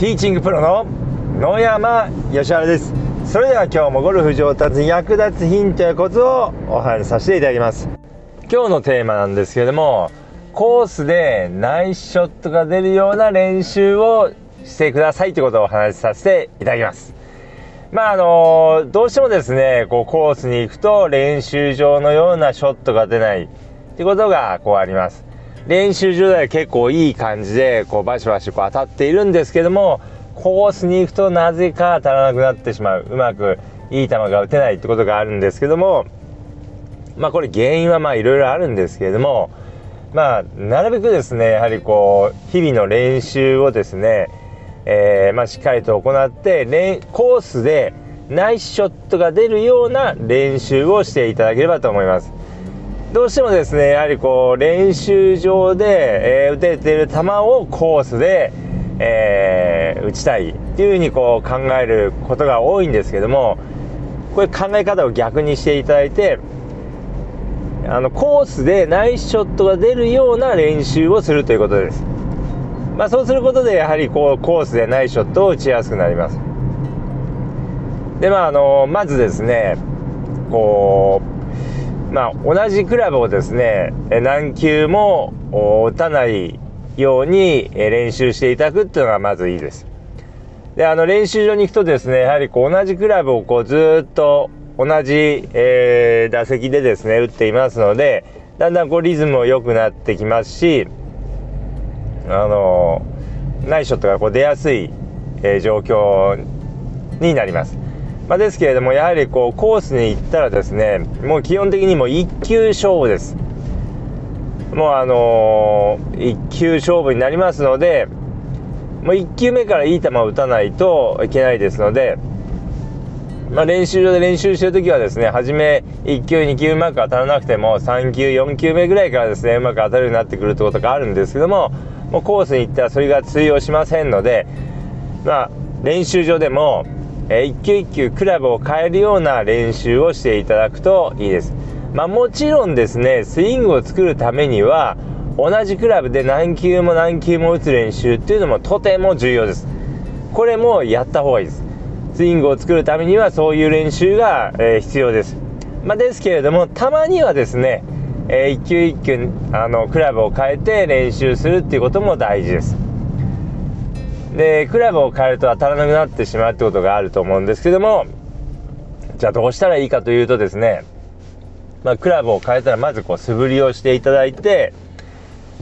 ティーチングプロの野山義原です。それでは今日もゴルフ上達に役立つヒントやコツをお話しさせていただきます。今日のテーマなんですけれどもコースでナイスショットが出るような練習をしてくださいということをお話しさせていただきます。まああのどうしてもですねこうコースに行くと練習場のようなショットが出ないってことがこうあります。練習場では結構いい感じでこうバシバシこう当たっているんですけどもコースに行くとなぜか当たらなくなってしまううまくいい球が打てないってことがあるんですけどもまあこれ原因はまあいろいろあるんですけれどもまあなるべくですねやはりこう日々の練習をですね、えー、まあ、しっかりと行ってコースでナイスショットが出るような練習をしていただければと思います。どうしてもですねやはりこう練習場で、えー、打てている球をコースで、えー、打ちたいっていうふうにこう考えることが多いんですけどもこれ考え方を逆にしていただいてあのコースでナイスショットが出るような練習をするということです。まあ、そうすることでやはりこうコースでナイスショットを打ちやすくなります。でまああのまずですねこうまあ、同じクラブをですね何球も打たないように練習していただくっていうのがまずいいです。であの練習場に行くとですねやはりこう同じクラブをこうずっと同じ、えー、打席でですね打っていますのでだんだんこうリズムも良くなってきますしあのナイスショットがこう出やすい、えー、状況になります。まあ、ですけれどもやはりこうコースに行ったらですねもう基本的にもう1球勝負です。もうあのー、1球勝負になりますのでもう1球目からいい球を打たないといけないですので、まあ、練習場で練習してる時はですね初め1球2球うまく当たらなくても3球4球目ぐらいからですねうまく当たるようになってくるってことがあるんですけどももうコースに行ったらそれが通用しませんのでまあ練習場でもえ一球一球クラブを変えるような練習をしていただくといいです。まあ、もちろんですね、スイングを作るためには、同じクラブで何球も何球も打つ練習っていうのもとても重要です。これもやった方がいいです。スイングを作るためにはそういう練習が、えー、必要です。まあ、ですけれども、たまにはですね、えー、一球一球あのクラブを変えて練習するっていうことも大事です。でクラブを変えると当たらなくなってしまうってことがあると思うんですけどもじゃあどうしたらいいかというとですね、まあ、クラブを変えたらまずこう素振りをしていただいて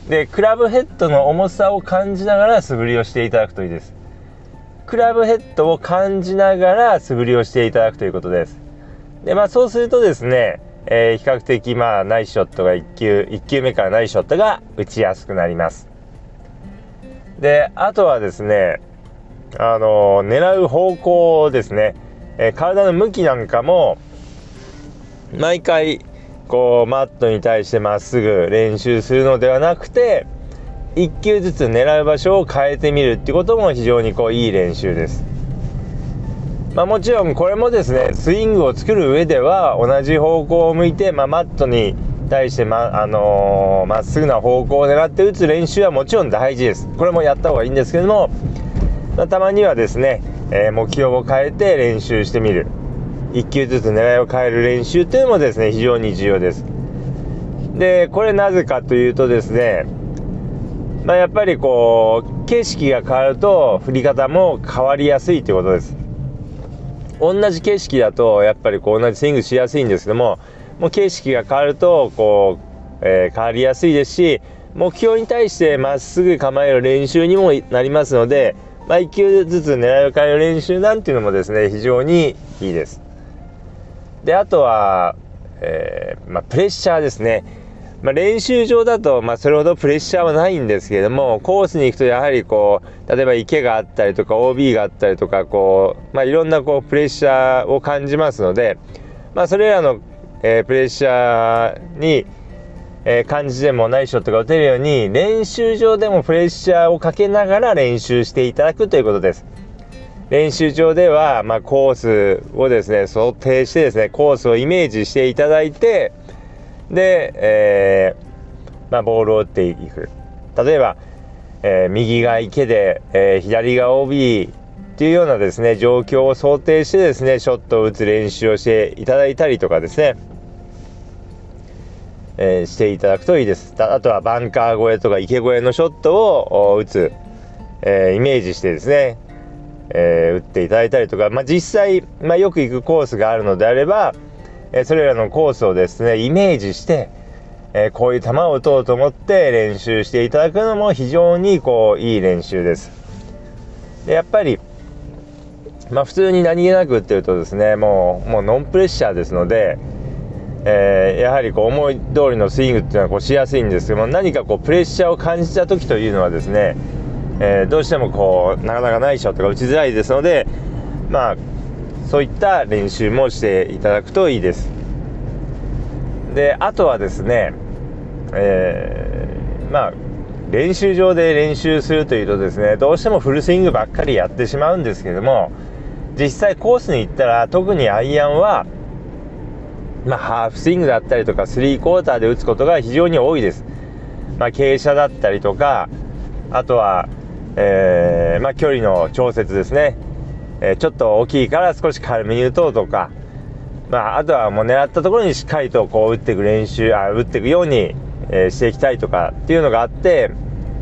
でクラブヘッドの重さを感じながら素振りをしていただくといいです。クラブヘッドを感じながら素振りをしていただくということです。でまあそうするとですね、えー、比較的まあナイスショットが1球1球目からナイスショットが打ちやすくなります。であとはですねあの狙う方向ですね、えー、体の向きなんかも毎回こうマットに対してまっすぐ練習するのではなくて1球ずつ狙う場所を変えてみるってことも非常にこういい練習です。まあ、もちろんこれもですねスイングを作る上では同じ方向を向いて、まあ、マットに対してま、あのー、まっすぐな方向を狙って打つ練習はもちろん大事です。これもやった方がいいんですけども、まあ、たまにはですね、えー、目標を変えて練習してみる。1球ずつ狙いを変える練習というのもですね、非常に重要です。で、これなぜかというとですね、まあ、やっぱりこう、景色が変わると振り方も変わりやすいということです。同じ景色だと、やっぱりこう同じスイングしやすいんですけども、もう景色が変わるとこう、えー、変わりやすいですし目標に対してまっすぐ構える練習にもなりますので、まあ、1球ずつ狙いを変える練習なんていうのもですね非常にいいです。であとは、えー、まあ、プレッシャーですね。まあ、練習場だと、まあ、それほどプレッシャーはないんですけれどもコースに行くとやはりこう例えば池があったりとか OB があったりとかこう、まあ、いろんなこうプレッシャーを感じますので、まあ、それらのえー、プレッシャーに、えー、感じでもないショットが打てるように練習場でもプレッシャーをかけながら練習していただくということです。練習場では、まあ、コースをですね想定してですねコースをイメージしていただいてで、えー、まあ、ボールを打っていく例えば、え、右が池で、え、左が OB っていうようなですね状況を想定してですねショットを打つ練習をしていただいたりとかですね、えー、していただくといいです。あとはバンカー越えとか池越えのショットを打つ、えイメージしてですね、え打っていただいたりとか、まあ、実際、まあ、よく行くコースがあるのであれば、えそれらのコースをですねイメージしてえ、こういう球を打とうと思って練習していただくのも非常にこういい練習です。でやっぱり、まあ、普通に何気なく打ってるとですねもうもうノンプレッシャーですので、えー、やはりこう思い通りのスイングっていうのはこうしやすいんですけども何かこうプレッシャーを感じた時というのはですね、えー、どうしてもこうなかなかないショットが打ちづらいですのでまあそういった練習もしていただくといいです。であとはですね、えー、まあ練習場で練習するというとですねどうしてもフルスイングばっかりやってしまうんですけども実際コースに行ったら特にアイアンは、まあ、ハーフスイングだったりとかスリークォーターで打つことが非常に多いです、まあ、傾斜だったりとかあとは、えー、まあ、距離の調節ですね、えー、ちょっと大きいから少し軽めに打とうとか。まあ、あとはもう狙ったところにしっかりとこう打っていく練習あ打っていくように、えー、していきたいとかっていうのがあって、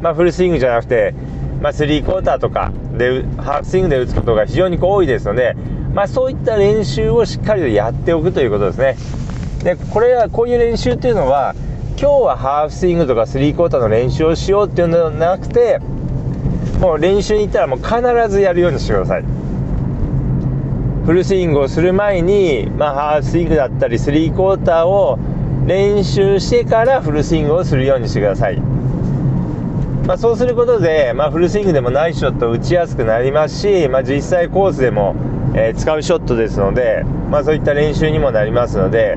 まあ、フルスイングじゃなくて、まあ、スリークォーターとかでハーフスイングで打つことが非常に多いですので、まあ、そういった練習をしっかりとやっておくということですね。でこれはこういう練習っていうのは今日はハーフスイングとかスリークォーターの練習をしようっていうのではなくてもう練習に行ったらもう必ずやるようにしてください。フルスイングをする前に、まあ、ハーフスイングだったりスリークォーターを練習してからフルスイングをするようにしてください、まあ、そうすることで、まあ、フルスイングでもナイスショットを打ちやすくなりますし、まあ、実際コースでも、えー、使うショットですので、まあ、そういった練習にもなりますので、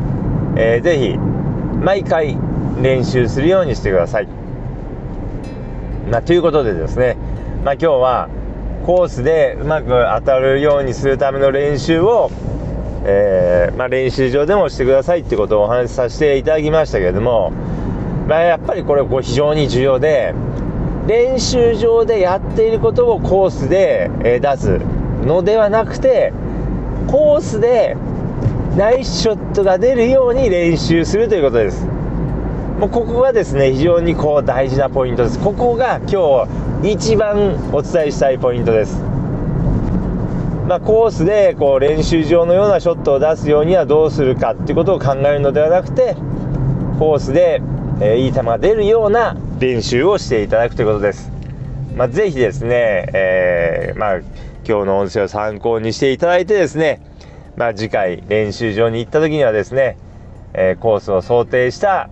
えー、ぜひ毎回練習するようにしてください、まあ、ということでですね、まあ、今日はコースでうまく当たるようにするための練習を、えー、まあ、練習場でもしてくださいってことをお話しさせていただきましたけれども、まあ、やっぱりこれこう非常に重要で練習場でやっていることをコースで、え出すのではなくてコースでナイスショットが出るように練習するということです。もうここがですね非常にこう大事なポイントです。ここが今日一番お伝えしたいポイントです。まあ、コースでこう練習場のようなショットを出すようにはどうするかっていうことを考えるのではなくてコースで、え、いい球が出るような練習をしていただくということです。まあ、ぜひですね、えー、まあ、今日の音声を参考にしていただいてですね、まあ、次回練習場に行った時にはですね、えー、コースを想定した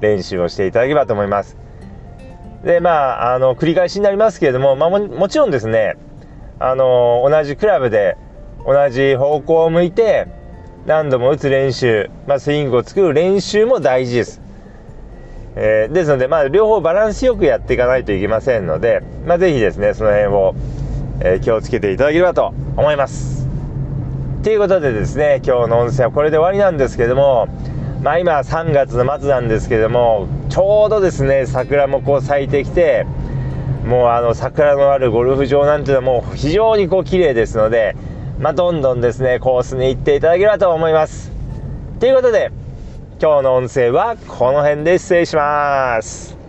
練習をしていただければと思います。で、まあ、あの、繰り返しになりますけれども、まあも、もちろんですね、あの、同じクラブで同じ方向を向いて、何度も打つ練習、まあ、スイングを作る練習も大事です。えー、ですので、まあ、両方バランスよくやっていかないといけませんので、まあ、ぜひですね、その辺を、えー、気をつけていただければと思います。ということでですね、今日の音声はこれで終わりなんですけども、まあ今3月の末なんですけどもちょうどですね桜もこう咲いてきてもうあの桜のあるゴルフ場なんていうのはもう非常にこう綺麗ですのでまあどんどんですねコースに行っていただければと思いますということで今日の音声はこの辺で失礼します。